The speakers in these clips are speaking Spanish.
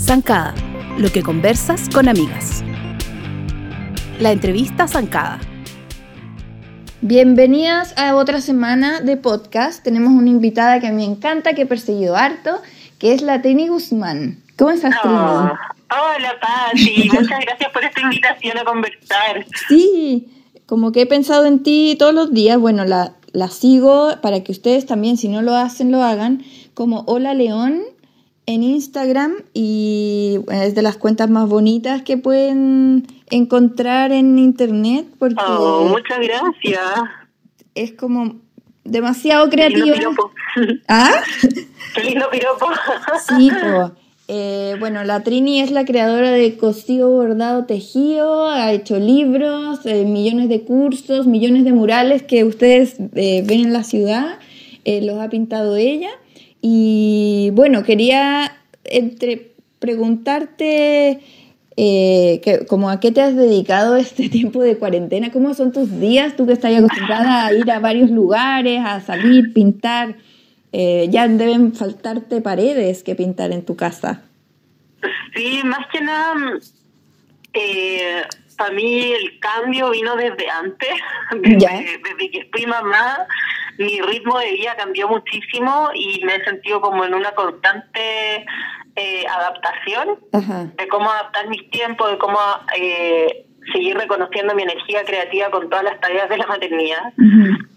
Zancada, lo que conversas con amigas. La entrevista Zancada. Bienvenidas a otra semana de podcast. Tenemos una invitada que me encanta, que he perseguido harto, que es la Trini Guzmán. ¿Cómo estás? Oh, hola, Pati. Muchas gracias por esta invitación a conversar. Sí, como que he pensado en ti todos los días. Bueno, la, la sigo para que ustedes también, si no lo hacen, lo hagan. Como Hola León en Instagram y es de las cuentas más bonitas que pueden encontrar en internet porque Oh, muchas gracias. es como demasiado creativa. piropo. ¿Ah? Qué lindo piropo. Sí, po. Eh, bueno, la Trini es la creadora de Cosido Bordado Tejido, ha hecho libros, eh, millones de cursos, millones de murales que ustedes eh, ven en la ciudad, los ha pintado ella. Y bueno, quería entre preguntarte que, como a qué te has dedicado este tiempo de cuarentena, cómo son tus días, tú que estás acostumbrada a ir a varios lugares, a salir, pintar. Eh, ya deben faltarte paredes que pintar en tu casa. Sí, más que nada, eh, para mí el cambio vino desde antes, desde, Ya. desde que fui mamá, mi ritmo de vida cambió muchísimo y me he sentido como en una constante eh, adaptación Ajá. de cómo adaptar mis tiempos, de cómo eh, seguir reconociendo mi energía creativa con todas las tareas de la maternidad.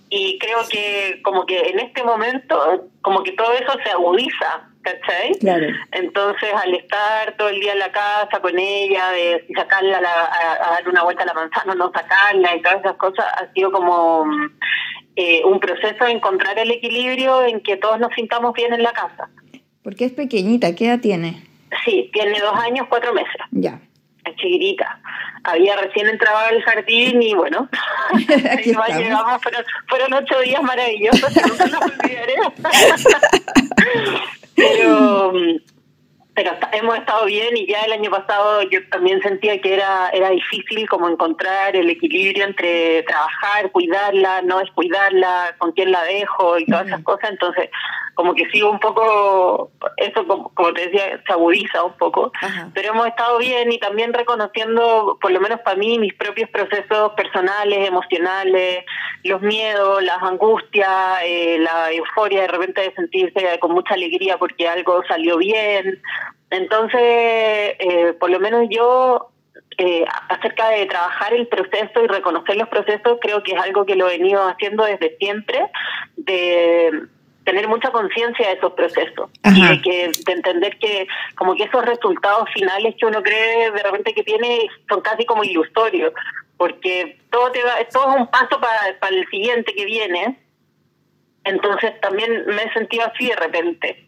Y creo que como que en este momento, como que todo eso se agudiza, ¿cachai? Claro. Entonces, al estar todo el día en la casa con ella, de sacarla a, la- a- a dar una vuelta a la manzana o no sacarla y todas esas cosas, ha sido como eh, un proceso de encontrar el equilibrio en que todos nos sintamos bien en la casa. Porque es pequeñita, ¿qué edad tiene? Sí, tiene dos años, cuatro meses, Ya. Chiquitita. Había recién entrado al jardín y bueno, Aquí llegamos, fueron, fueron ocho días maravillosos que nunca los olvidaré. pero pero hemos estado bien y ya el año pasado yo también sentía que era era difícil como encontrar el equilibrio entre trabajar, cuidarla, no descuidarla, con quién la dejo y todas esas cosas, entonces como que sigo un poco, eso como, como te decía, se agudiza un poco, Ajá. pero hemos estado bien y también reconociendo, por lo menos para mí, mis propios procesos personales, emocionales, los miedos, las angustias, eh, la euforia de repente de sentirse con mucha alegría porque algo salió bien. Entonces, eh, por lo menos yo, eh, acerca de trabajar el proceso y reconocer los procesos, creo que es algo que lo he venido haciendo desde siempre, de tener mucha conciencia de esos procesos y de que de entender que como que esos resultados finales que uno cree de repente que tiene son casi como ilusorios porque todo te va, todo es un paso para, para el siguiente que viene. Entonces también me he sentido así de repente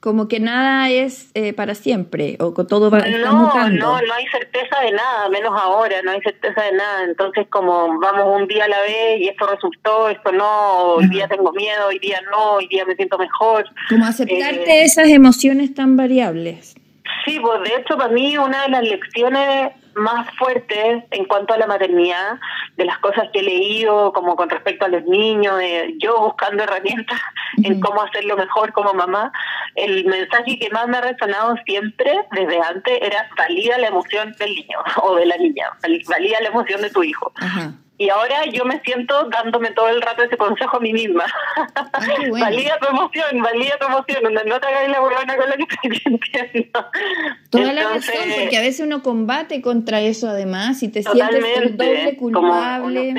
Como que nada es eh, para siempre, o que todo va, no, mutando. no, no hay certeza de nada, menos ahora, no hay certeza de nada. Entonces, como vamos un día a la vez y esto resultó, esto no, hoy día tengo miedo, hoy día no, hoy día me siento mejor. Como aceptarte Eh, esas emociones tan variables. Sí, pues de hecho para mí una de las lecciones más fuertes en cuanto a la maternidad, de las cosas que he leído como con respecto a los niños, de yo buscando herramientas en cómo hacerlo mejor como mamá, el mensaje que más me ha resonado siempre desde antes era valida la emoción del niño o de la niña, val- valida la emoción de tu hijo. Y ahora yo me siento dándome todo el rato ese consejo a mí misma. Ah, bueno. Valida tu emoción, valida tu emoción, no, no te hagas la huevona con lo que estoy sintiendo. Toda la razón, porque a veces uno combate contra eso además y te sientes el doble culpable.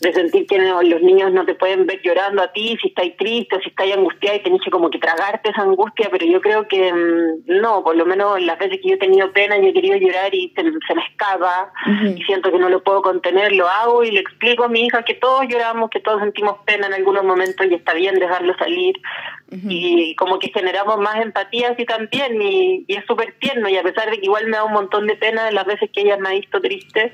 De sentir que no- los niños no te pueden ver llorando a ti si estáis triste o si estáis angustiada y tenés que como que tragarte esa angustia, pero yo creo que mm, no, por lo menos las veces que yo he tenido pena y he querido llorar y se, se me escapa y siento que no lo puedo contener, lo hago y le explico a mi hija que todos lloramos, que todos sentimos pena en algunos momentos y está bien dejarlo salir. Y como que generamos más empatía así también y, y es súper tierno y a pesar de que igual me da un montón de pena las veces que ella me ha visto triste,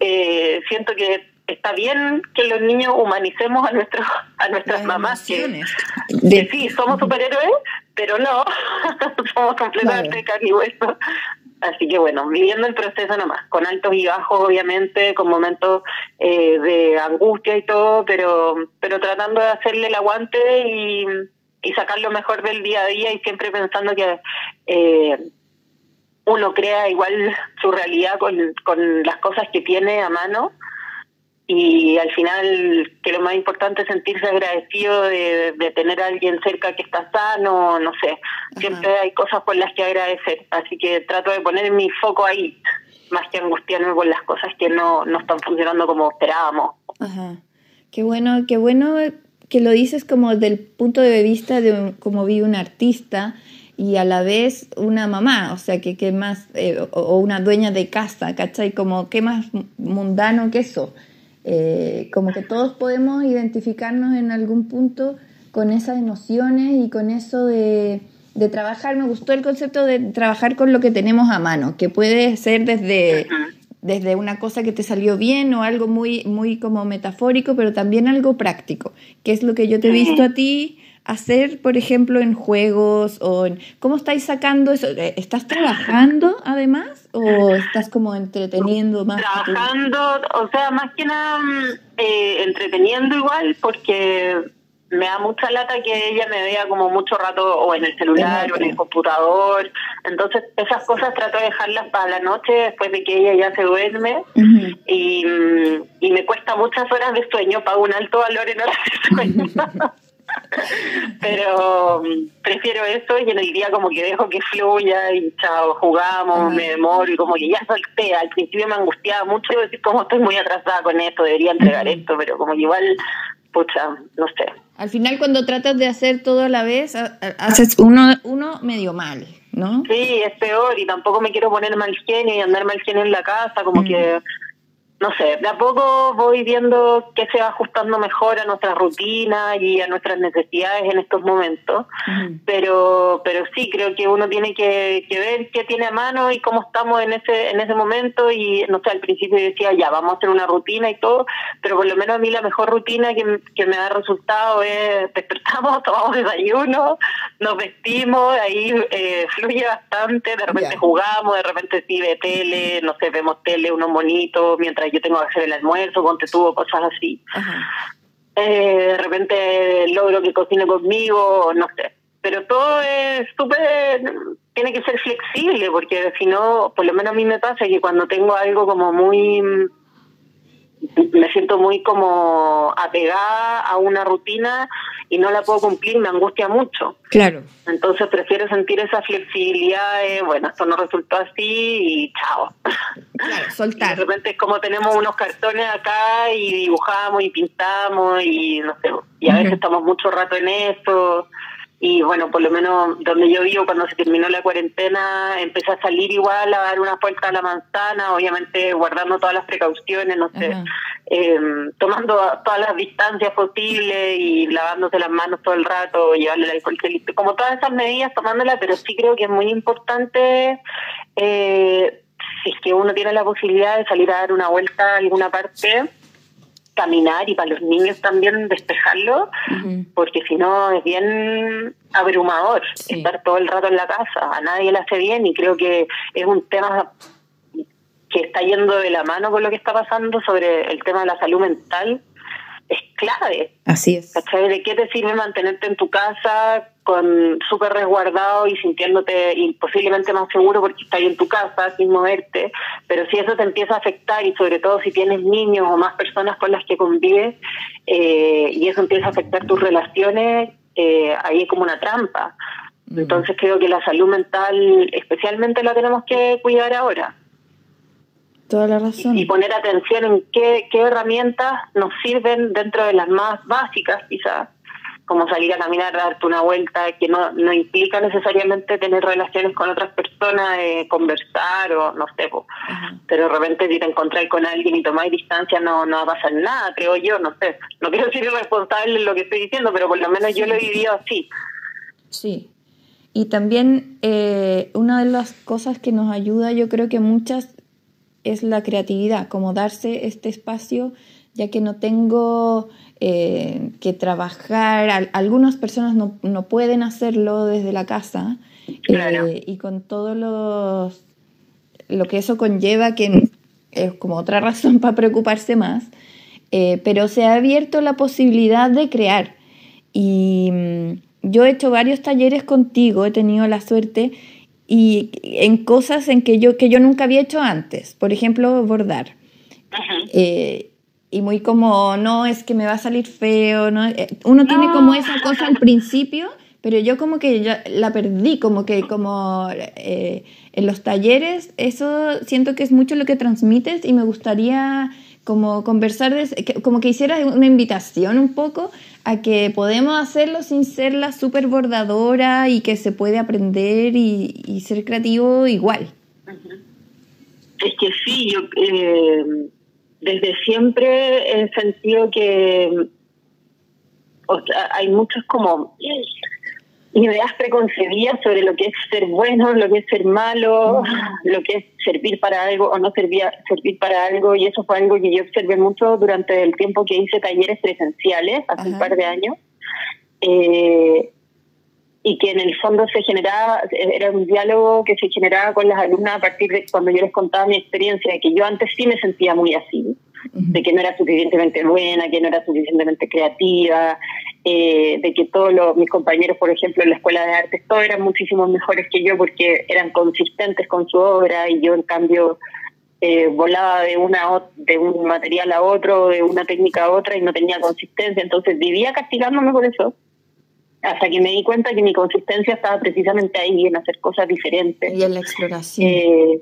eh, siento que está bien que los niños humanicemos a nuestros a nuestras Las mamás que, De- sí somos superhéroes pero no somos completamente carne y hueso. Así que bueno, viviendo el proceso nomás, con altos y bajos obviamente, con momentos eh, de angustia y todo, pero pero tratando de hacerle el aguante y, y sacar lo mejor del día a día y siempre pensando que eh, uno crea igual su realidad con, con las cosas que tiene a mano y al final que lo más importante es sentirse agradecido de, tener a alguien cerca que está sano, no sé, siempre hay cosas por las que agradecer, así que trato de poner mi foco ahí, más que angustiarme por las cosas que no, no están funcionando como esperábamos. Ajá. Qué bueno, qué bueno que lo dices como del punto de vista de cómo vive un artista y a la vez una mamá, o sea, que, que más, eh, o una dueña de casa, ¿cachai? Como, ¿qué más mundano que eso? Eh, como que todos podemos identificarnos en algún punto con esas emociones y con eso de, trabajar. Me gustó el concepto de trabajar con lo que tenemos a mano, que puede ser desde, desde una cosa que te salió bien o algo muy, muy como metafórico, pero también algo práctico, que es lo que yo te he visto a ti hacer, por ejemplo, en juegos o en... ¿Cómo estáis sacando eso? Eh, ¿Estás trabajando además o estás como entreteniendo más? Trabajando, o sea, más que nada mm, eh, entreteniendo igual porque me da mucha lata que ella me vea como mucho rato o en el celular o en el computador. Entonces, esas cosas trato de dejarlas para la noche después de que ella ya se duerme. y, mm, y me cuesta muchas horas de sueño, pago un alto valor en horas de sueño. Pero mm, prefiero eso y en el día como que dejo que fluya y chao, jugamos, me demoro y como que ya solté. Al principio me angustiaba mucho decir como estoy muy atrasada con esto, debería entregar esto, pero como que igual, pucha, no sé. Al final cuando tratas de hacer todo a la vez, haces uno, uno medio mal, ¿no? Sí, es peor y tampoco me quiero poner mal genio y andar mal genio en la casa, como que no sé, de a poco voy viendo qué se va ajustando mejor a nuestra rutina y a nuestras necesidades en estos momentos, pero pero sí creo que uno tiene que, ver qué tiene a mano y cómo estamos en ese en ese momento. Y no sé, al principio decía ya, vamos a hacer una rutina y todo, pero por lo menos a mí la mejor rutina que, me da resultado es despertamos, tomamos desayuno, nos vestimos, ahí eh, fluye bastante, de repente jugamos, de repente sí ve tele, no sé, vemos tele, unos monitos, mientras yo tengo que hacer el almuerzo, ponte tuvo cosas así. Eh, de repente logro que cocine conmigo, no sé. Pero todo es súper, tiene que ser flexible, porque si no, por lo menos a mí me pasa que cuando tengo algo como muy me siento muy como apegada a una rutina y no la puedo cumplir, me angustia mucho. Claro. Entonces prefiero sentir esa flexibilidad de, bueno, esto no resultó así y chao. Claro, soltar. de repente es como tenemos unos cartones acá y dibujamos y pintamos y no sé, y a veces estamos mucho rato en eso y bueno, por lo menos donde yo vivo, cuando se terminó la cuarentena, empecé a salir igual a dar una vuelta a la manzana, obviamente guardando todas las precauciones, no sé, em, tomando todas las distancias posibles y lavándose las manos todo el rato, llevarle el alcohol como todas esas medidas tomándolas, pero sí creo que es muy importante, eh, si es que uno tiene la posibilidad de salir a dar una vuelta a alguna parte, caminar y para los niños también despejarlo, porque si no es bien abrumador estar todo el rato en la casa, a nadie le hace bien y creo que es un tema que está yendo de la mano con lo que está pasando sobre el tema de la salud mental, es clave. Así es. ¿De qué te sirve mantenerte en tu casa con súper resguardado y sintiéndote posiblemente más seguro porque estás en tu casa sin moverte, pero si eso te empieza a afectar y sobre todo si tienes niños o más personas con las que convives eh, y eso empieza a afectar tus relaciones, eh, ahí es como una trampa. Mm. Entonces creo que la salud mental especialmente la tenemos que cuidar ahora. Toda la razón. Y poner atención en qué, qué herramientas nos sirven dentro de las más básicas quizás como salir a caminar, darte una vuelta, que no, no implica necesariamente tener relaciones con otras personas, eh, conversar o no sé, pero de repente si te encontráis con alguien y tomáis distancia no, no va a pasar nada, creo yo, no sé. No quiero ser irresponsable en lo que estoy diciendo, pero por lo menos yo lo he vivido así. Sí. Y también eh, una de las cosas que nos ayuda, yo creo que muchas, es la creatividad, como darse este espacio, ya que no tengo eh, que trabajar, algunas personas no, no, pueden hacerlo desde la casa eh, y con todos los lo que eso conlleva, que es como otra razón para preocuparse más, eh, pero se ha abierto la posibilidad de crear. Y mm, yo he hecho varios talleres contigo, he tenido la suerte, y en cosas en que yo, que yo nunca había hecho antes, por ejemplo, bordar. Eh, y muy como, no, es que me va a salir feo, ¿no? Eh, uno tiene como esa cosa al principio, pero yo como que ya la perdí, como que como eh, en los talleres, eso siento que es mucho lo que transmites y me gustaría como conversar, como que hicieras una invitación un poco a que podemos hacerlo sin ser la super bordadora y que se puede aprender y, ser creativo igual. Es que sí, yo eh, desde siempre he sentido que hay muchos como ideas preconcebidas sobre lo que es ser bueno, lo que es ser malo, lo que es servir para algo o no servir, servir para algo. Y eso fue algo que yo observé mucho durante el tiempo que hice talleres presenciales, hace un par de años. Eh, y que en el fondo se generaba, era un diálogo que se generaba con las alumnas a partir de cuando yo les contaba mi experiencia, de que yo antes sí me sentía muy así, de que no era suficientemente buena, que no era suficientemente creativa, eh, de que todos los, mis compañeros, por ejemplo, en la escuela de artes, todos eran muchísimo mejores que yo porque eran consistentes con su obra y yo en cambio eh, volaba de una de un material a otro, de una técnica a otra y no tenía consistencia, entonces vivía castigándome por eso hasta que me di cuenta que mi consistencia estaba precisamente ahí, en hacer cosas diferentes. Y en la exploración. Eh,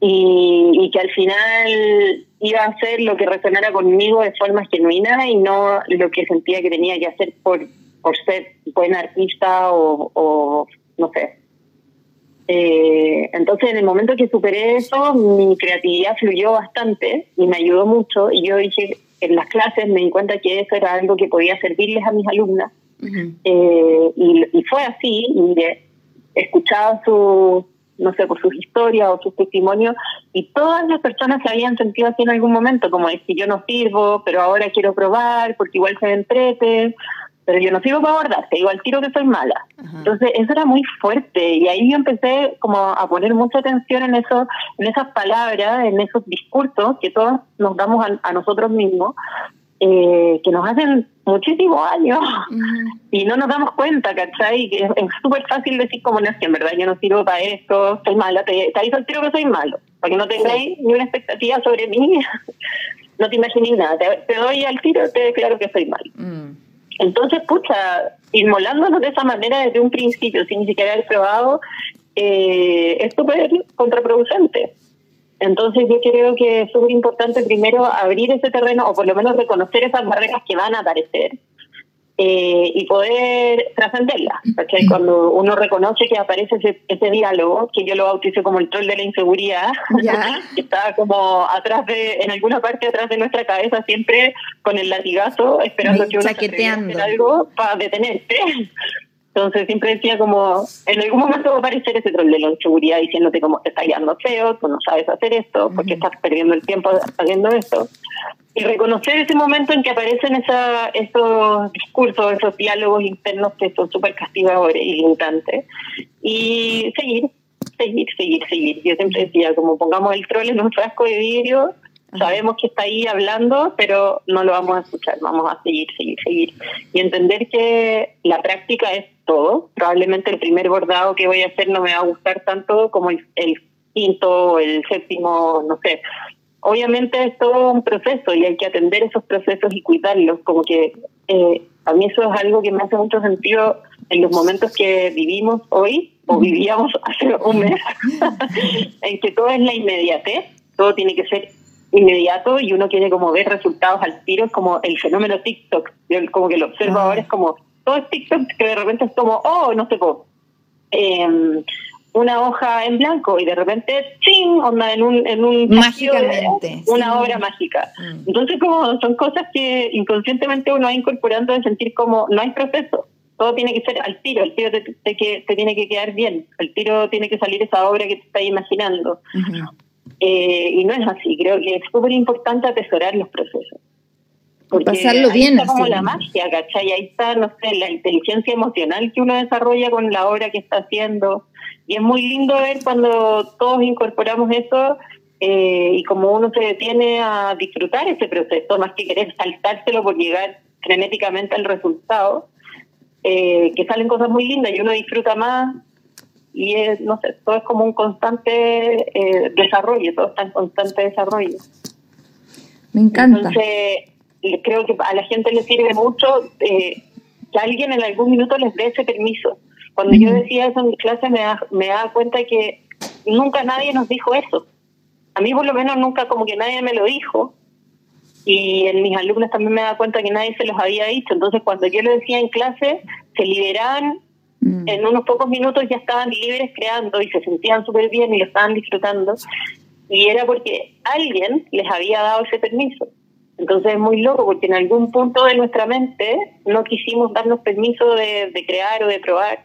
y, que al final iba a hacer lo que resonara conmigo de forma genuina y no lo que sentía que tenía que hacer por, por ser buen artista o, no sé. Eh, entonces, en el momento que superé eso, mi creatividad fluyó bastante y me ayudó mucho. Y yo dije, en las clases me di cuenta que eso era algo que podía servirles a mis alumnas eh, y, fue así, y escuchaba su, no sé, por sus historias o sus testimonios, y todas las personas se habían sentido así en algún momento, como es que yo no sirvo, pero ahora quiero probar, porque igual se me entrete, pero yo no sirvo para abordar, te digo al tiro que soy mala. Entonces, eso era muy fuerte, y ahí yo empecé como a poner mucha atención en eso, en esas palabras, en esos discursos que todos nos damos a nosotros mismos, eh, que nos hacen muchísimos años y no nos damos cuenta, ¿cachai? Que es súper fácil decir como no es que en verdad yo no sirvo para esto, soy mala, te, te el tiro que soy malo, para que no tengáis ni una expectativa sobre mí, no te imaginéis nada, te, doy al tiro, te declaro que soy malo. Mm. Entonces, pucha, inmolándonos de esa manera desde un principio, sin ni siquiera haber probado, eh, es súper contraproducente. Entonces yo creo que es súper importante primero abrir ese terreno o por lo menos reconocer esas barreras que van a aparecer eh, y poder trascenderlas. Porque cuando uno reconoce que aparece ese, diálogo, que yo lo bauticé como el troll de la inseguridad, que está como atrás de, en alguna parte atrás de nuestra cabeza, siempre con el latigazo, esperando que uno se algo para detenerte. Entonces siempre decía como, en algún momento va a aparecer ese troll de la inseguridad diciéndote como, te está quedando feo, tú no sabes hacer esto, porque estás perdiendo el tiempo haciendo esto. Y reconocer ese momento en que aparecen esa, esos discursos, esos diálogos internos que son súper castigadores y limitantes. Y seguir, seguir, seguir, seguir. Yo siempre decía, como pongamos el troll en un frasco de vidrio, Sabemos que está ahí hablando, pero no lo vamos a escuchar, vamos a seguir, seguir, seguir. Y entender que la práctica es todo. Probablemente el primer bordado que voy a hacer no me va a gustar tanto como el, quinto o el séptimo, no sé. Obviamente es todo un proceso y hay que atender esos procesos y cuidarlos. Como que eh, a mí eso es algo que me hace mucho sentido en los momentos que vivimos hoy o vivíamos hace un mes, en que todo es la inmediatez, todo tiene que ser inmediato y uno quiere como ver resultados al tiro, es como el fenómeno TikTok. Yo como que lo observo ah. ahora, es como todo es TikTok que de repente es como, oh, no sé, eh, una hoja en blanco y de repente, ¡ching! Onda en un, en un Mágicamente. una obra mágica. Mm. Entonces, como son cosas que inconscientemente uno va incorporando de sentir como no hay proceso. Todo tiene que ser al tiro, el tiro te, te, te tiene que quedar bien, el tiro tiene que salir esa obra que te estás imaginando. Eh, y no es así, creo que es súper importante atesorar los procesos. Porque Pasarlo ahí bien. Está como la magia, ¿cachai? Ahí está, no sé, la inteligencia emocional que uno desarrolla con la obra que está haciendo. Y es muy lindo ver cuando todos incorporamos eso eh, y como uno se detiene a disfrutar ese proceso, más que querer saltárselo por llegar frenéticamente al resultado, eh, que salen cosas muy lindas y uno disfruta más y es, no sé, todo es como un constante eh, desarrollo, todo está en constante desarrollo. Me encanta. Entonces, creo que a la gente le sirve mucho eh, que alguien en algún minuto les dé ese permiso. Cuando yo decía eso en mi clase me da, me da cuenta que nunca nadie nos dijo eso. A mí por lo menos nunca como que nadie me lo dijo y en mis alumnos también me da cuenta que nadie se los había dicho. Entonces cuando yo lo decía en clase, se liberaban, Mm. en unos pocos minutos ya estaban libres creando y se sentían súper bien y lo estaban disfrutando. Y era porque alguien les había dado ese permiso. Entonces es muy loco porque en algún punto de nuestra mente no quisimos darnos permiso de, de crear o de probar.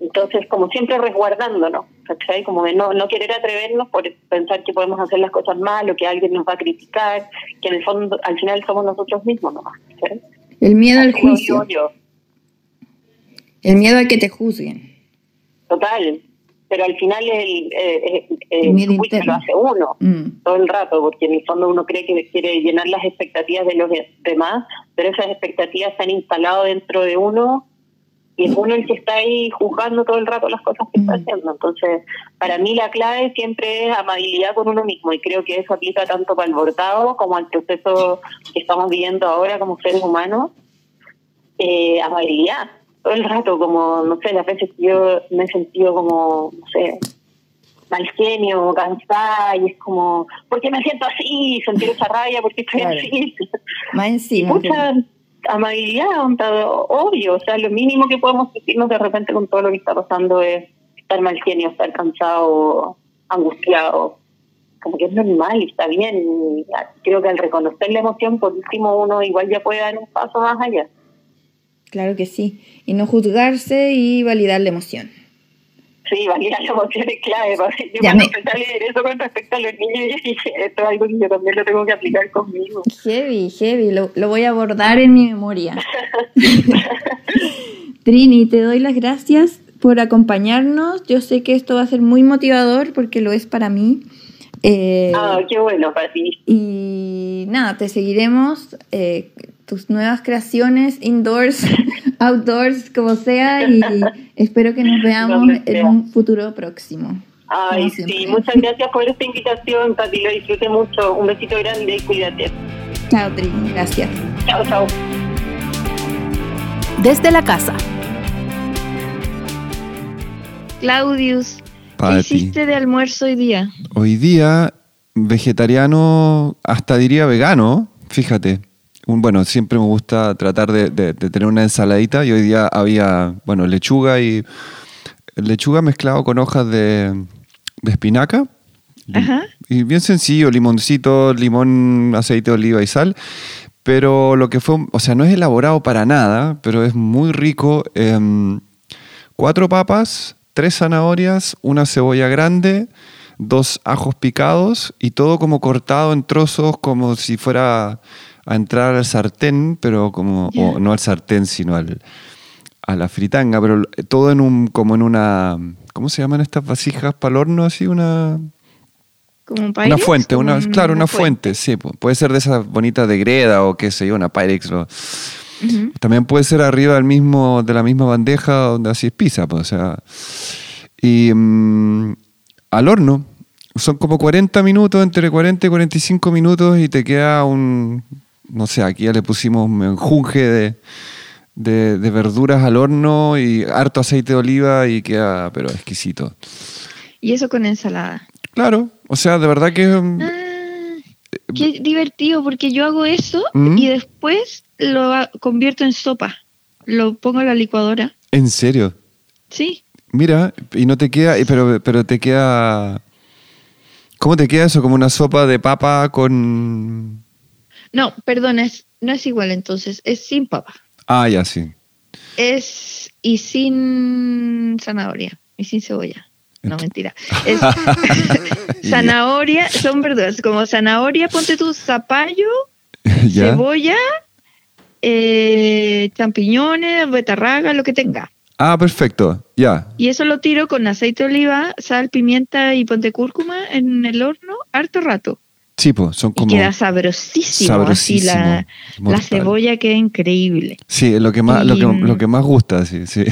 Entonces, como siempre resguardándonos, ¿cachai? Como de no, no querer atrevernos por pensar que podemos hacer las cosas mal o que alguien nos va a criticar, que en el fondo, al final somos nosotros mismos nomás. ¿cachai? El miedo al Así juicio. vivo yo, El miedo a que te juzguen. total. Pero al final el, eh, eh, El miedo juicio lo hace uno. Mm. todo el rato, porque en el fondo uno cree que quiere llenar las expectativas de los de- demás, pero esas expectativas se han instalado dentro de uno y es uno el que está ahí juzgando todo el rato las cosas que está Mm. haciendo. Entonces, para mí la clave siempre es amabilidad con uno mismo y creo que eso aplica tanto para el bordado como al proceso que estamos viviendo ahora como seres humanos. Eh, amabilidad, todo el rato, como, no sé, las veces que yo me he sentido como, no sé, mal genio, cansada, y es como, ¿por qué me siento así? Sentir esa rabia, ¿por qué estoy Claro. así? Más encima. mucha amabilidad, onda, obvio, o sea, lo mínimo que podemos sentirnos de repente con todo lo que está pasando es estar mal genio, estar cansado, angustiado, como que es normal y está bien. Y creo que al reconocer la emoción, por último, uno igual ya puede dar un paso más allá. Claro que sí. Y no juzgarse y validar la emoción. Sí, validar la emoción es clave. Para yo Ya cuando me- empecé a leer eso con respecto a los niños, yo dije, esto es algo que yo también lo tengo que aplicar conmigo. Heavy, heavy. Lo, lo voy a abordar en mi memoria. Trini, te doy las gracias por acompañarnos. Yo sé que esto va a ser muy motivador porque lo es para mí. Eh, Ah, qué bueno, Pati. y nada, te seguiremos. eh, tus nuevas creaciones, indoors, outdoors, como sea. Y espero que nos veamos en un futuro próximo. Ay, sí, muchas gracias por esta invitación, Pati. Lo disfruté mucho. Un besito grande y cuídate. Chao, Trini. Gracias. Chao, chao. Desde la casa. Claudius, ¿qué hiciste de almuerzo hoy día? Hoy día, vegetariano, hasta diría vegano, fíjate. Un, bueno, siempre me gusta tratar de, de- de tener una ensaladita y hoy día había, bueno, lechuga y lechuga mezclado con hojas de, de espinaca. Ajá. Y bien sencillo, limoncito, limón, aceite de oliva y sal. Pero lo que fue, o sea, no es elaborado para nada, pero es muy rico. em, cuatro papas, tres zanahorias, una cebolla grande, dos ajos picados y todo como cortado en trozos como si fuera a entrar al sartén, pero como, o no al sartén, sino al, a la fritanga, pero todo en un, como en una, ¿cómo se llaman estas vasijas para el horno? Así una... ¿Como un Una Pyrex? fuente, Como una, un- claro, una fuente, sí. pu- Puede ser de esas bonitas de greda o qué sé yo, una Pyrex. o-. También puede ser arriba del mismo, de la misma bandeja donde así es pizza, pues, o sea. Y mm, al horno. Son como 40 minutos, entre 40 y 45 minutos y te queda un, no sé, aquí ya le pusimos un menjunje de, de, de verduras al horno y harto aceite de oliva y queda, pero exquisito. Y eso con ensalada. Claro, o sea, de verdad que... Ah, qué divertido, porque yo hago eso ¿Mm? y después lo convierto en sopa. Lo pongo en la licuadora. En serio. Sí. Mira, y no te queda, pero, pero te queda. ¿Cómo te queda eso? Como una sopa de papa con. No, perdón, es, no es igual entonces. Es sin papa. Ah, ya, sí. Es y sin zanahoria y sin cebolla. No, Ent- mentira. Es zanahoria, son verduras como zanahoria, ponte tu zapallo, ¿Ya? cebolla, eh, champiñones, betarraga, lo que tenga. Ah, perfecto, ya. Y eso lo tiro con aceite de oliva, sal, pimienta y ponte cúrcuma en el horno harto rato. Sí, pues, son Y como... queda sabrosísimo, así la, Sabrosísimo, la cebolla queda increíble. Sí, lo que más, lo que, Y- lo que más gusta, sí, sí.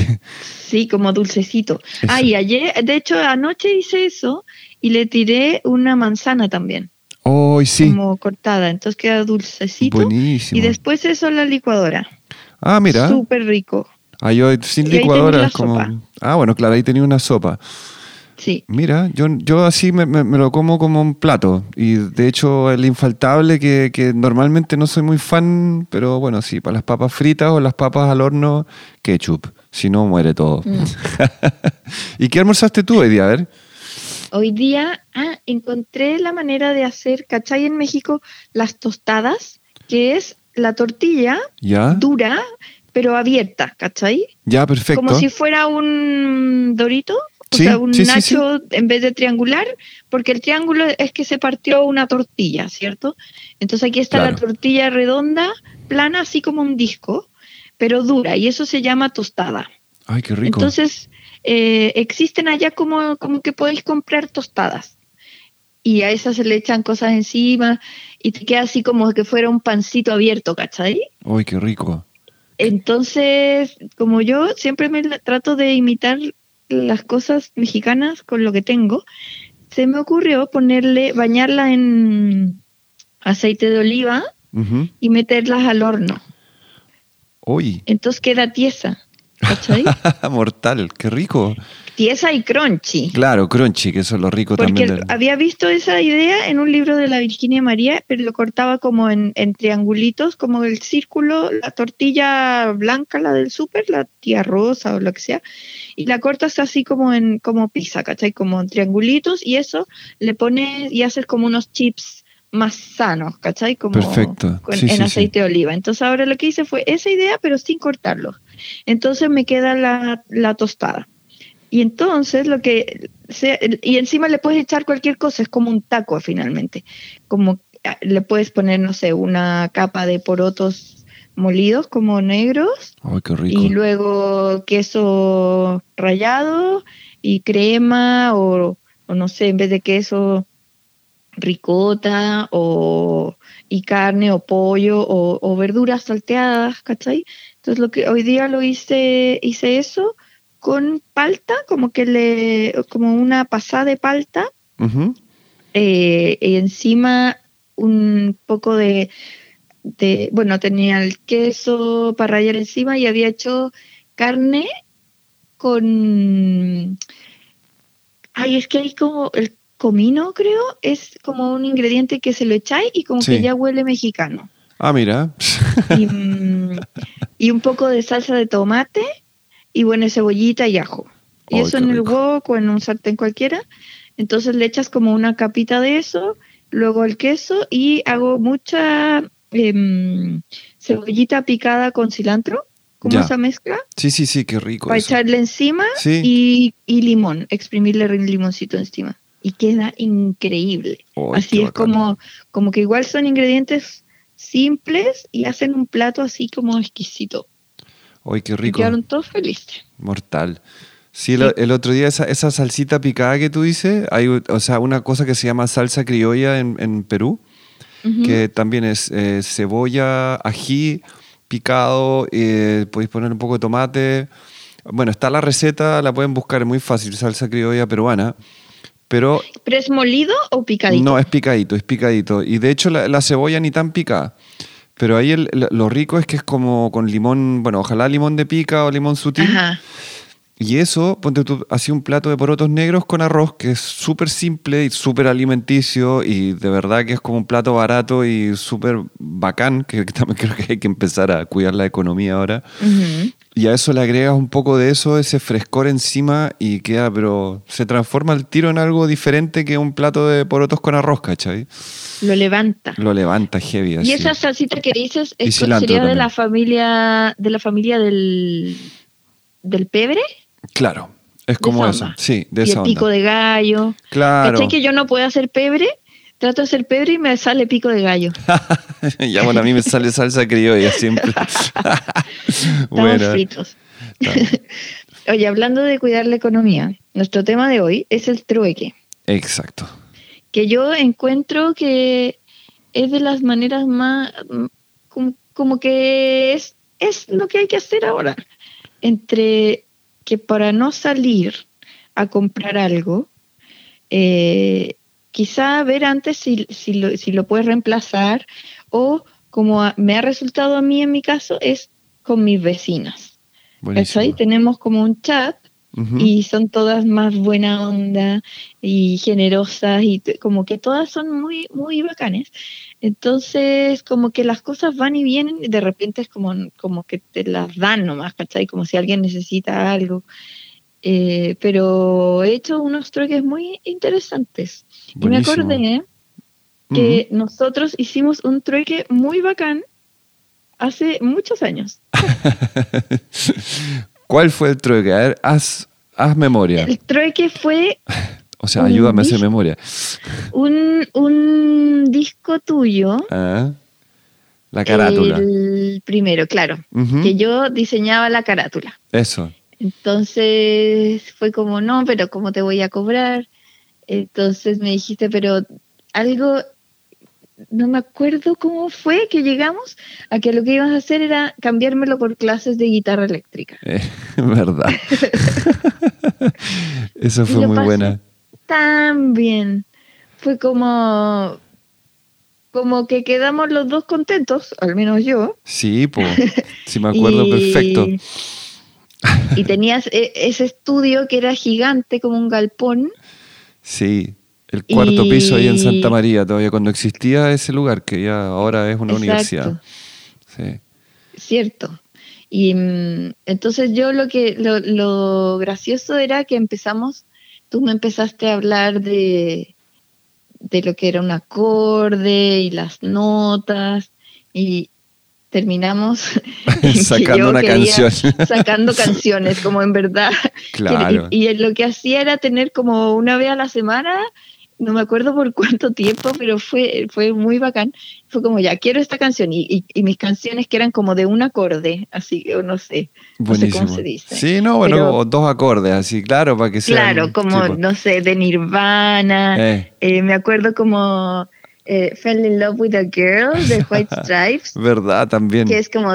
Sí, como dulcecito. Eso. Ah, y ayer, de hecho, anoche hice eso y le tiré una manzana también, Hoy sí, como cortada, entonces queda dulcecito. buenísimo. Y después eso a la licuadora. Ah, mira. Súper rico. Ah, yo sin Y licuadora como... sopa. Ah, bueno, claro, ahí tenía una sopa. Sí. Mira, yo, yo así me, me- me lo como como un plato. Y de hecho, el infaltable que, que normalmente no soy muy fan, pero bueno, sí, para las papas fritas o las papas al horno, ketchup. Si no, muere todo. Mm. ¿Y qué almorzaste tú hoy día? A ver. Hoy día ah, encontré la manera de hacer, ¿cachai? En México, las tostadas, que es la tortilla ¿Ya? dura, pero abierta, ¿cachai? Ya, perfecto. Como si fuera un dorito, o Sí, sea, un sí, sí, sí. nacho en vez de triangular, porque el triángulo es que se partió una tortilla, ¿cierto? Entonces aquí está la tortilla redonda, plana, así como un disco, pero dura, y eso se llama tostada. Ay, qué rico. Entonces, eh, existen allá como, como que podéis comprar tostadas. Y a esas se le echan cosas encima y te queda así como que fuera un pancito abierto, ¿cachai? Ay, qué rico. Entonces, como yo siempre me trato de imitar las cosas mexicanas con lo que tengo, se me ocurrió ponerle, bañarla en aceite de oliva y meterlas al horno. Uy, Entonces queda tiesa, ¿cachai? mortal, qué rico. tiesa y crunchy. Claro, crunchy, que eso es lo rico Porque también. del- había visto esa idea en un libro de la Virginia María, pero lo cortaba como en, en triangulitos, como el círculo, la tortilla blanca, la del súper, la tía rosa o lo que sea, y la cortas así como en como pizza, ¿cachai? Como en triangulitos, y eso le pones y haces como unos chips más sanos, ¿cachai? Como Perfecto. con- Sí, en sí, sí. aceite de oliva. Entonces ahora lo que hice fue esa idea, pero sin cortarlos. Entonces me queda la, la tostada. Y entonces lo que se- y encima le puedes echar cualquier cosa, es como un taco finalmente. Como ah, le puedes poner, no sé, una capa de porotos molidos como negros Ay, qué rico. y luego queso rallado y crema o, o no sé, en vez de queso ricota o y carne o pollo o, o verduras salteadas, ¿cachai? Entonces lo que hoy día lo hice, hice eso con palta, como que le, como una pasada de palta, eh, y encima un poco de, de, bueno, tenía el queso para rallar encima y había hecho carne con, ay, es que hay como el comino, creo, es como un ingrediente que se lo echáis y como Sí. que ya huele mexicano. Ah, mira. Y, mm, y un poco de salsa de tomate y bueno, cebollita y ajo. Y eso en el wok o en un sartén cualquiera. Entonces le echas como una capita de eso, luego el queso y hago mucha em, cebollita picada con cilantro, como Ya. esa mezcla, Sí, sí, sí, qué rico. para eso. echarle encima Sí. y, y limón, exprimirle el limoncito encima. Y queda increíble. Así es bacán. como, como que igual son ingredientes simples y hacen un plato así como exquisito. Ay, qué Y rico. quedaron todos felices. Mortal. Sí, el, el otro día esa, esa salsita picada que tú dices, hay o sea, una cosa que se llama salsa criolla en, en Perú, Que también es eh, cebolla, ají picado, eh, podéis poner un poco de tomate. Bueno, está la receta, la pueden buscar, es muy fácil, salsa criolla peruana, pero ¿Pero es molido o picadito? no, es picadito, es picadito. Y de hecho la, la cebolla ni tan picada. Pero ahí el- el- lo rico es que es como con limón, bueno, ojalá limón de pica o limón sutil. Ajá. Y eso, ponte tú, así un plato de porotos negros con arroz, que es súper simple y súper alimenticio y de verdad que es como un plato barato y súper bacán, que también creo que hay que empezar a cuidar la economía ahora. Y a eso le agregas un poco de eso, ese frescor encima y queda, pero se transforma el tiro en algo diferente que un plato de porotos con arroz, ¿cachai? Lo levanta. Lo levanta heavy así. Y esa salsita que dices es, sería de la familia de la familia del del pebre, Claro, es como eso. Sí, de y esa el onda. pico de gallo. Claro. ¿Cachai que yo no puedo hacer pebre? Trato de hacer pebre y me sale pico de gallo. ya, bueno, a mí me sale salsa criolla siempre. Bueno, fritos. Oye, hablando de cuidar la economía, nuestro tema de hoy es el trueque, Exacto. que yo encuentro que es de las maneras más, como, como que es, es lo que hay que hacer ahora. Entre que para no salir a comprar algo, eh, quizá ver antes si, si, lo, si lo puedes reemplazar o como me ha resultado a mí en mi caso es con mis vecinas. ¿Cachai? Tenemos como un chat y son todas más buena onda y generosas y como que todas son muy muy bacanes entonces como que las cosas van y vienen y de repente es como como que te las dan nomás ¿cachai? como si alguien necesita algo Eh, pero he hecho unos trueques muy interesantes y me acordé que nosotros hicimos un trueque muy bacán hace muchos años ¿Cuál fue el trueque? A ver, haz, haz memoria. el trueque fue O sea, ayúdame a hacer memoria. un, un disco tuyo, Ah, La carátula. el primero, claro, que yo diseñaba la carátula. Eso. Entonces fue como, no, pero ¿cómo te voy a cobrar? Entonces me dijiste, pero algo, no me acuerdo cómo fue que llegamos a que lo que ibas a hacer era cambiármelo por clases de guitarra eléctrica. Eh, verdad. Eso fue muy pasé buena. Tan bien. Fue como, como que quedamos los dos contentos, al menos yo. Sí, po. Sí, me acuerdo Y- perfecto. Y tenías e- ese estudio que era gigante, como un galpón. Sí. El cuarto piso ahí en Santa María, todavía cuando existía ese lugar, que ya ahora es una Exacto. universidad. Sí. Cierto. Y mm, entonces yo lo que lo, lo gracioso era que empezamos, tú me empezaste a hablar de, de lo que era un acorde y las notas y terminamos una canción. sacando canciones como en verdad Claro. y, y lo que hacía era tener como una vez a la semana no me acuerdo por cuánto tiempo, pero fue, fue muy bacán. Fue como, ya, quiero esta canción. Y, y, y mis canciones que eran como de un acorde, así que no sé, no sé cómo se dice. Sí, no, bueno, Pero- dos acordes, así, claro, para que sea. Claro, como, no sé, de Nirvana. Eh, Eh, me acuerdo como eh, Fell in Love with a Girl de White Stripes. verdad, también. que es como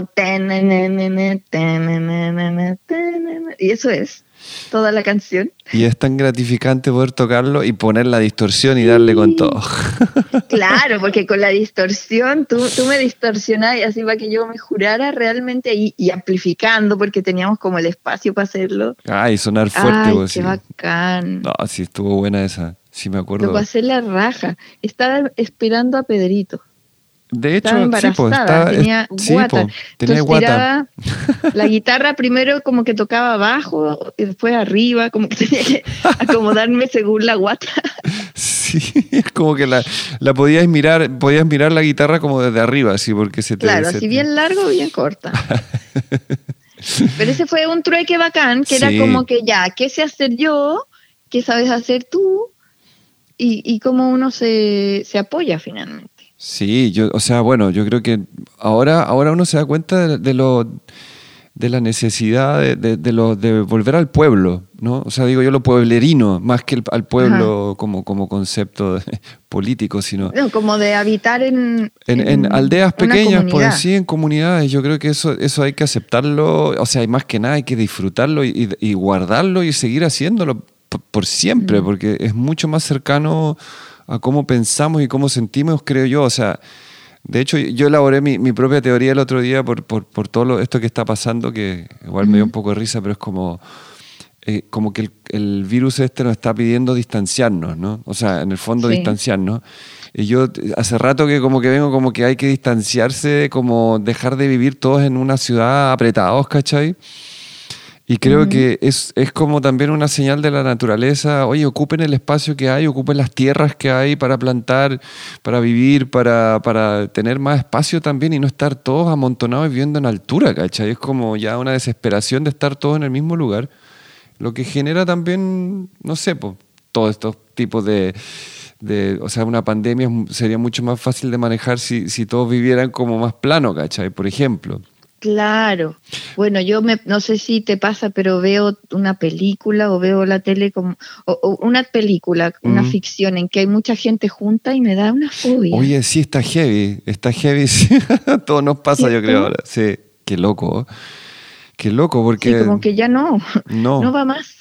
y eso es toda la canción Y es tan gratificante poder tocarlo y poner la distorsión y darle con todo. claro porque con la distorsión tú, tú me distorsionás así para que yo me jurara realmente y, y amplificando porque teníamos como el espacio para hacerlo Ay, sonar fuerte. ay qué sí. bacán No, sí, estuvo buena esa. Sí, me acuerdo. lo pasé la raja estaba esperando a Pedrito De hecho, sí, embarazada, pues, estaba, tenía sí, guata. po, tenía Entonces guata. tiraba la guitarra primero como que tocaba abajo y después arriba, como que tenía que acomodarme según la guata. Sí, es como que la, la podías mirar, podías mirar la guitarra como desde arriba, así, porque se te. Claro, se así te- bien largo o bien corta. Pero ese fue un trueque bacán, que Sí. era como que ya, ¿qué sé hacer yo? ¿Qué sabes hacer tú? Y, y cómo uno se, se apoya finalmente. Sí, yo, o sea, bueno, yo creo que ahora, ahora uno se da cuenta de, de lo de la necesidad de, de, de lo, de volver al pueblo, ¿no? O sea, digo yo lo pueblerino, más que el- al pueblo como, como concepto político, sino No, como de habitar en... en, en aldeas pequeñas, pues comunidad. sí, en comunidades. Yo creo que eso, eso hay que aceptarlo, o sea, hay más que nada hay que disfrutarlo y, y guardarlo y seguir haciéndolo p- por siempre, Mm. porque es mucho más cercano a cómo pensamos y cómo sentimos, creo yo. O sea, de hecho, yo elaboré mi, mi propia teoría el otro día por, por, por todo lo- esto que está pasando, que igual me dio un poco de risa, pero es como, eh, como que el, el virus este nos está pidiendo distanciarnos, ¿no? O sea, en el fondo Sí. distanciarnos. Y yo hace rato que como que vengo como que hay que distanciarse, como dejar de vivir todos en una ciudad apretados, ¿cachai? Y creo que es, es como también una señal de la naturaleza, oye, ocupen el espacio que hay, ocupen las tierras que hay para plantar, para vivir, para, para tener más espacio también y no estar todos amontonados viviendo en altura, ¿cachai? Es como ya una desesperación de estar todos en el mismo lugar, lo que genera también, no sé, pues, todos estos tipos de, de- o sea, una pandemia sería mucho más fácil de manejar si, si todos vivieran como más plano, ¿cachai? Por ejemplo. Claro. Bueno, yo me, no sé si te pasa, pero veo una película o veo la tele como o- o una película, una ficción en que hay mucha gente junta y me da una fobia. Oye, sí, está heavy, está heavy. sí. Todo nos pasa, yo creo ahora. Sí, qué loco. Qué loco, sí, porque... como que ya no, no. no va más.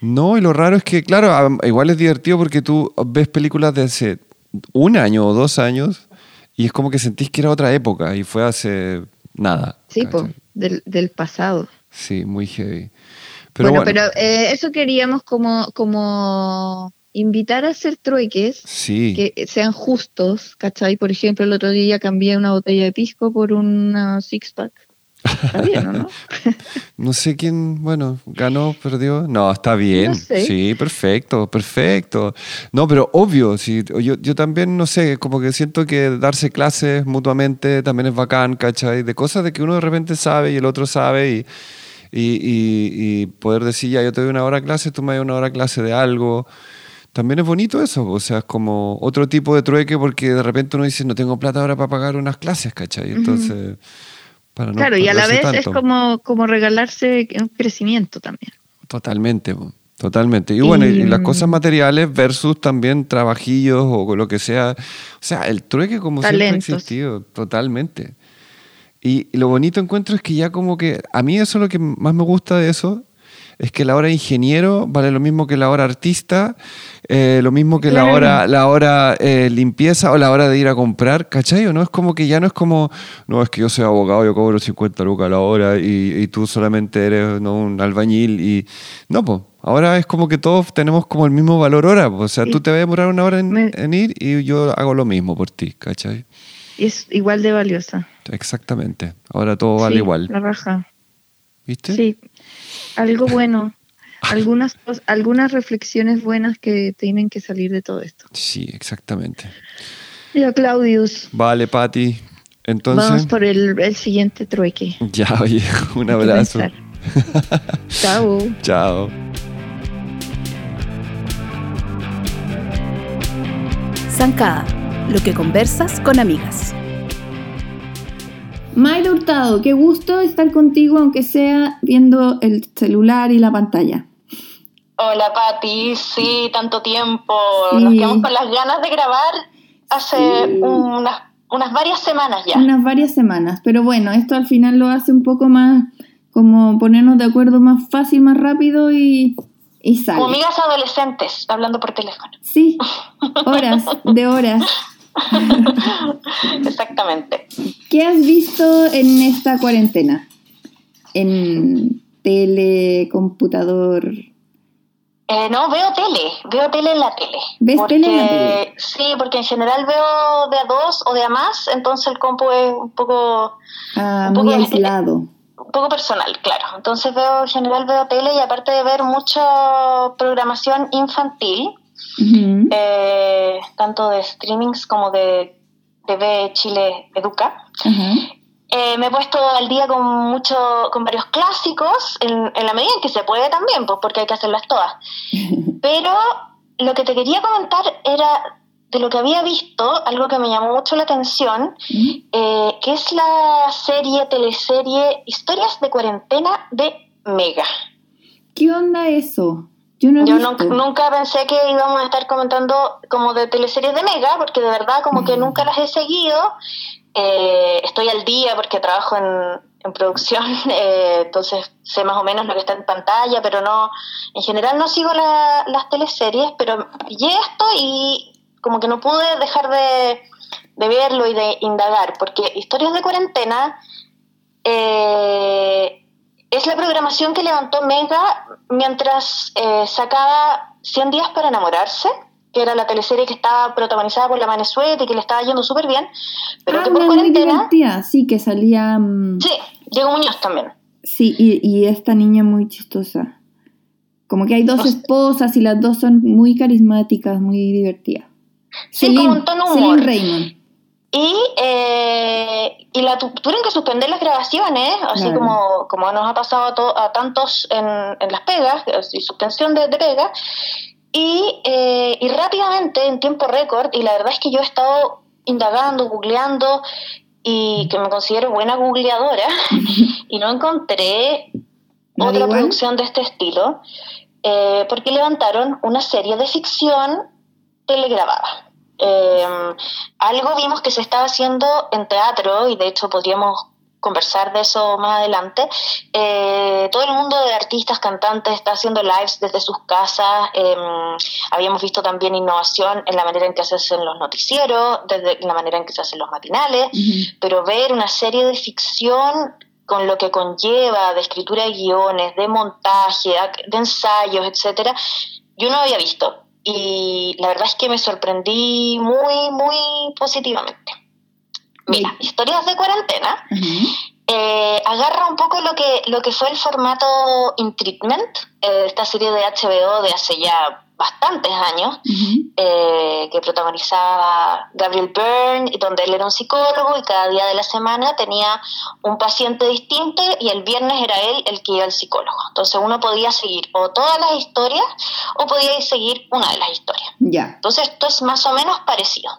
No, y lo raro es que, claro, a- igual es divertido porque tú ves películas de hace un año o dos años y es como que sentís que era otra época y fue hace nada. Sí, po, del, del pasado. Sí, muy heavy. Pero bueno, bueno, pero eh, eso queríamos como, como invitar a hacer trueques sí. que sean justos, ¿cachai? Por ejemplo, el otro día cambié una botella de pisco por una six-pack. Está bien, ¿o ¿no? No sé quién, bueno, ganó, perdió. No, está bien. No sé. Sí, perfecto, perfecto. No, pero obvio, sí, yo, yo también, no sé, como que siento que darse clases mutuamente también es bacán, ¿cachai? De cosas de que uno de repente sabe y el otro sabe y, y, y- y poder decir, ya, yo te doy una hora de clase, tú me das una hora de clase de algo. También es bonito eso, o sea, es como otro tipo de trueque porque de repente uno dice, no tengo plata ahora para pagar unas clases, ¿cachai? Entonces, para no claro, y a la vez es como, como regalarse un crecimiento también. Totalmente, totalmente. Y bueno, y, Y, las mm, cosas materiales versus también trabajillos o lo que sea. O sea, el trueque como siempre ha existido, totalmente. Y, y lo bonito encuentro es que ya como que, a mí eso es lo que más me gusta de eso, es que la hora ingeniero vale lo mismo que la hora artista, eh, lo mismo que la hora, la hora eh, limpieza o la hora de ir a comprar, ¿cachai? ¿O no? Es como que ya no es como, no, es que yo soy abogado, yo cobro 50 lucas a la hora y, y tú solamente eres ¿no? un albañil y... No, pues, ahora es como que todos tenemos como el mismo valor hora, o sea, Sí. tú te vas a demorar una hora en, Me- en ir y yo hago lo mismo por ti, ¿cachai? Es igual de valiosa. Exactamente. Ahora todo vale Sí, igual. La raja. ¿Viste? Sí, algo bueno. Algunas, algunas reflexiones buenas que tienen que salir de todo esto. Sí, exactamente. Ya, Claudius, Vale, Patti. Entonces, vamos por el, el siguiente trueque. ya, oye, un abrazo. Chao. Chao. Zancada, lo que conversas con amigas. Mayra Hurtado, qué gusto estar contigo, aunque sea viendo el celular y la pantalla. Hola Pati, sí, tanto tiempo. Sí. Nos quedamos con las ganas de grabar hace Sí. unas, unas varias semanas ya. Unas varias semanas, pero bueno, esto al final lo hace un poco más como ponernos de acuerdo más fácil, más rápido y, y sale. Como amigas adolescentes, hablando por teléfono. Sí, horas de horas. Exactamente. ¿Qué has visto en esta cuarentena? En tele, computador. Eh, no, veo tele, veo tele en la tele. ¿Ves Porque- tele en la tele? Sí, porque en general veo de a dos o de a más, entonces el compu es un poco, Ah, Un poco muy aislado. un poco personal, claro. Entonces veo, en general veo tele y aparte de ver mucha programación infantil, Eh, tanto de streamings como de TV Chile Educa. Eh, me he puesto al día con mucho, con varios clásicos, en, en la medida en que se puede también, pues porque hay que hacerlas todas. Pero lo que te quería comentar era de lo que había visto, algo que me llamó mucho la atención, eh, que es la serie, teleserie Historias de Cuarentena de Mega. ¿Qué onda eso? Yo no nunca, nunca pensé que íbamos a estar comentando como de teleseries de Mega, porque de verdad como que nunca las he seguido. Eh, estoy al día porque trabajo en, en producción, eh, entonces sé más o menos lo que está en pantalla, pero no, en general no sigo la- las teleseries, pero pillé esto y como que no pude dejar de, de verlo y de indagar, porque Historias de Cuarentena eh, es la programación que levantó Mega mientras eh, sacaba 100 días para enamorarse, que era la teleserie que estaba protagonizada por la Manesuete y que le estaba yendo súper bien, pero Ah, que por cuarentena... Sí, que salía. mm, Sí, Diego Muñoz también. Sí, y, y esta niña muy chistosa. Como que hay dos esposas y las dos son muy carismáticas, muy divertidas. Sí, como un tono Celine humor. Raymond. Y, eh, y la tu- tuvieron que suspender las grabaciones, así como, como nos ha pasado a, to- a tantos en, en las pegas, así, suspensión de, de pegas. Y, eh, y rápidamente, en tiempo récord, y la verdad es que yo he estado indagando, googleando, y que me considero buena googleadora y no encontré ¿Nada otra igual? producción de este estilo eh, porque levantaron una serie de ficción telegrabada. Eh, algo vimos que se estaba haciendo en teatro y de hecho podríamos conversar de eso más adelante. Eh, todo el mundo de artistas, cantantes está haciendo lives desde sus casas. Eh, habíamos visto también innovación en la manera en que se hacen los noticieros, desde la manera en que se hacen los matinales, pero ver una serie de ficción con lo que conlleva de escritura de guiones, de montaje, de ensayos, etcétera, yo no había visto. Y la verdad es que me sorprendí muy, muy positivamente. Mira, historias de cuarentena eh, agarra un poco lo que, lo que fue el formato In Treatment, eh, esta serie de HBO de hace ya bastantes años, eh, que protagonizaba Gabriel Byrne, donde él era un psicólogo y cada día de la semana tenía un paciente distinto y el viernes era él el que iba al psicólogo. Entonces uno podía seguir o todas las historias o podía seguir una de las historias. Entonces esto es más o menos parecido.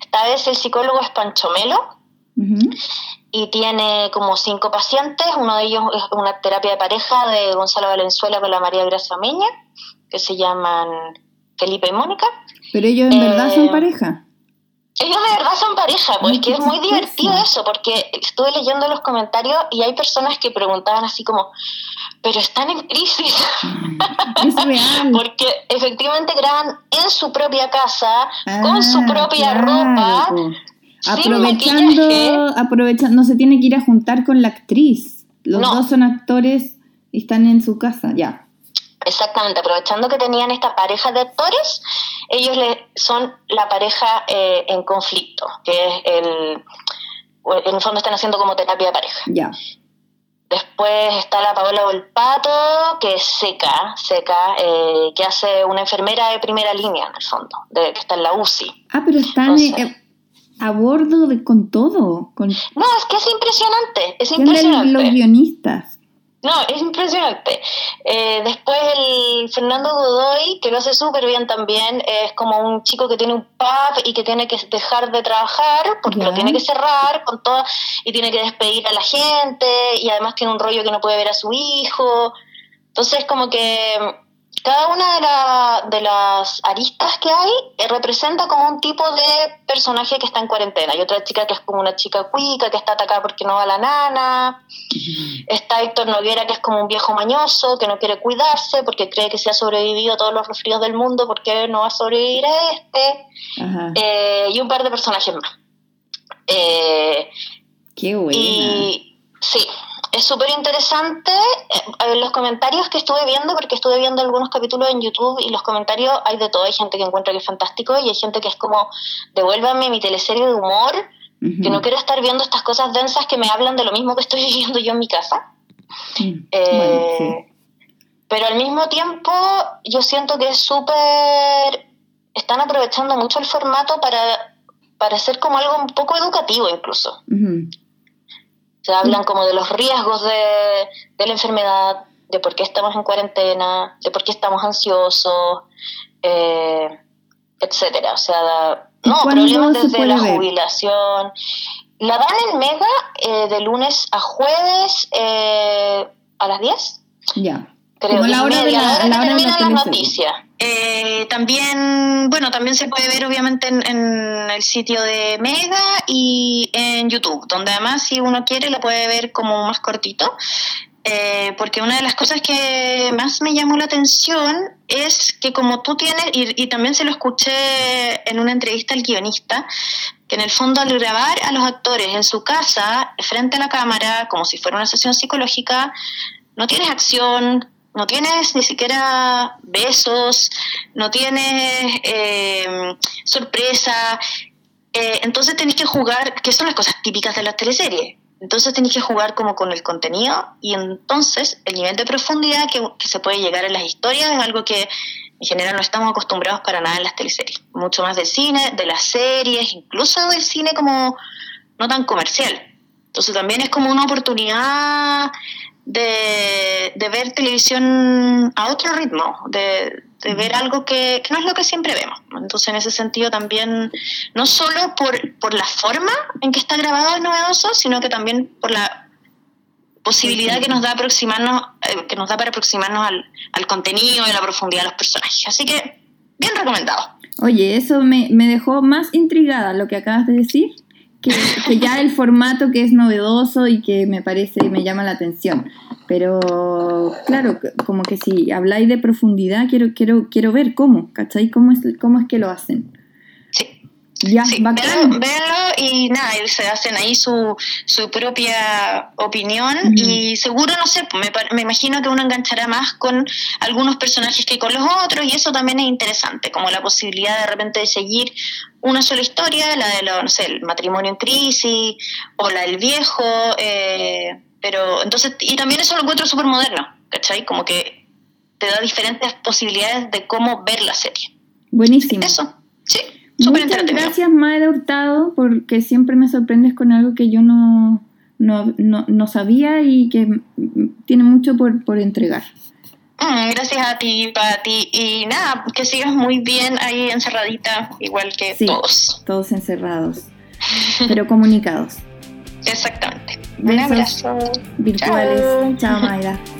Esta vez el psicólogo es Pancho Melo Ujú. y tiene como cinco pacientes. Uno de ellos es una terapia de pareja de Gonzalo Valenzuela con la María Gracia Meña, que se llaman Felipe y Mónica. Pero ellos en verdad son Eh, pareja. Ellos de verdad son pareja, porque qué es muy divertido eso, porque estuve leyendo los comentarios y hay personas que preguntaban así como, pero están en crisis. Es real. Porque efectivamente graban en su propia casa, con su Ah, propia claro, ropa, po. sin. Aprovechando, aprovechando, no se tiene que ir a juntar con la actriz. Los No. dos son actores y están en su casa, ya. Exactamente, aprovechando que tenían esta pareja de actores, ellos le, son la pareja eh, en conflicto, que es el... En el fondo están haciendo como terapia de pareja. Ya. Después está la Paola Volpato, que es seca, seca, eh, que hace una enfermera de primera línea, en el fondo, de, que está en la UCI. Ah, pero están eh, a bordo de, con todo. Con, No, es que es impresionante, es ¿Quién eran impresionante. los guionistas? No, es impresionante. Eh, después el Fernando Godoy, que lo hace súper bien también, es como un chico que tiene un pub y que tiene que dejar de trabajar porque lo tiene que cerrar con todo y tiene que despedir a la gente y además tiene un rollo que no puede ver a su hijo. Entonces como que cada una de, la- de las aristas que hay eh, representa como un tipo de personaje que está en cuarentena. Hay otra chica que es como una chica cuica que está atacada porque no va a la nana. Está Héctor Noguera, que es como un viejo mañoso, que no quiere cuidarse porque cree que se ha sobrevivido a todos los resfríos del mundo, porque no va a sobrevivir a este. Eh, y un par de personajes más. Eh, Qué buena. y sí, es súper interesante. Eh, los comentarios que estuve viendo, porque estuve viendo algunos capítulos en YouTube y los comentarios hay de todo. Hay gente que encuentra que es fantástico y hay gente que es como, devuélvame mi teleserie de humor, que no quiero estar viendo estas cosas densas que me hablan de lo mismo que estoy viviendo yo en mi casa. Mm. Eh, Bueno, sí. Pero al mismo tiempo yo siento que es súper... Están aprovechando mucho el formato para, para hacer como algo un poco educativo incluso. Se hablan como de los riesgos de, de la enfermedad, de por qué estamos en cuarentena, de por qué estamos ansiosos, eh, etcétera. O sea, ¿Y no, problemas desde la ver? jubilación. La dan en Mega eh, de lunes a jueves eh, a las 10 Ya. creo Como que la hora media, la la hora de terminan las noticias. Eh, también, bueno, también se puede ver obviamente en, en el sitio de Mega y en YouTube, donde además si uno quiere lo puede ver como más cortito. Eh, porque una de las cosas que más me llamó la atención es que como tú tienes, y, y también se lo escuché en una entrevista al guionista, que en el fondo al grabar a los actores en su casa, frente a la cámara, como si fuera una sesión psicológica, no tienes acción, no tienes ni siquiera besos, no tienes eh, sorpresa. Eh, entonces tenés que jugar, que son las cosas típicas de las teleseries. Entonces tenés que jugar como con el contenido y entonces el nivel de profundidad que, se puede llegar en las historias es algo que en general no estamos acostumbrados para nada en las teleseries. Mucho más del cine, de las series, incluso del cine como no tan comercial. Entonces también es como una oportunidad de, de ver televisión a otro ritmo, de, de ver algo que, que, no es lo que siempre vemos. Entonces, en ese sentido también, no solo por, por la forma en que está grabado es novedoso, sino que también por la posibilidad que nos da aproximarnos, eh, que nos da para aproximarnos al, al contenido y la profundidad de los personajes. Así que, bien recomendado. Oye, eso me, me dejó más intrigada lo que acabas de decir, que, que, ya el formato que es novedoso y que me parece y me llama la atención. Pero claro, como que si habláis de profundidad, quiero, quiero, quiero ver cómo, ¿cachai? ¿Cómo es, cómo es que lo hacen? Sí. Ya, sí, véanlo, véanlo, y nada, se hacen ahí su, su propia opinión uh -huh. y seguro, no sé, me, me, imagino que uno enganchará más con algunos personajes que con los otros y eso también es interesante, como la posibilidad de repente de seguir una sola historia, la de lo, no sé, el matrimonio en crisis o la del viejo, eh, pero entonces, y también eso lo encuentro súper moderno, ¿cachai? Como que te da diferentes posibilidades de cómo ver la serie. Buenísimo. Eso, sí. Muchas gracias, Maeda Hurtado, porque siempre me sorprendes con algo que yo no, no, no, no sabía y que tiene mucho por, por entregar. Mm, gracias a ti, Pati. Y nada, que sigas muy bien ahí encerradita, igual que sí, todos. Todos encerrados, pero comunicados. Exactamente. Besos Un abrazo. Virtuales. Chao, Chao Mayra.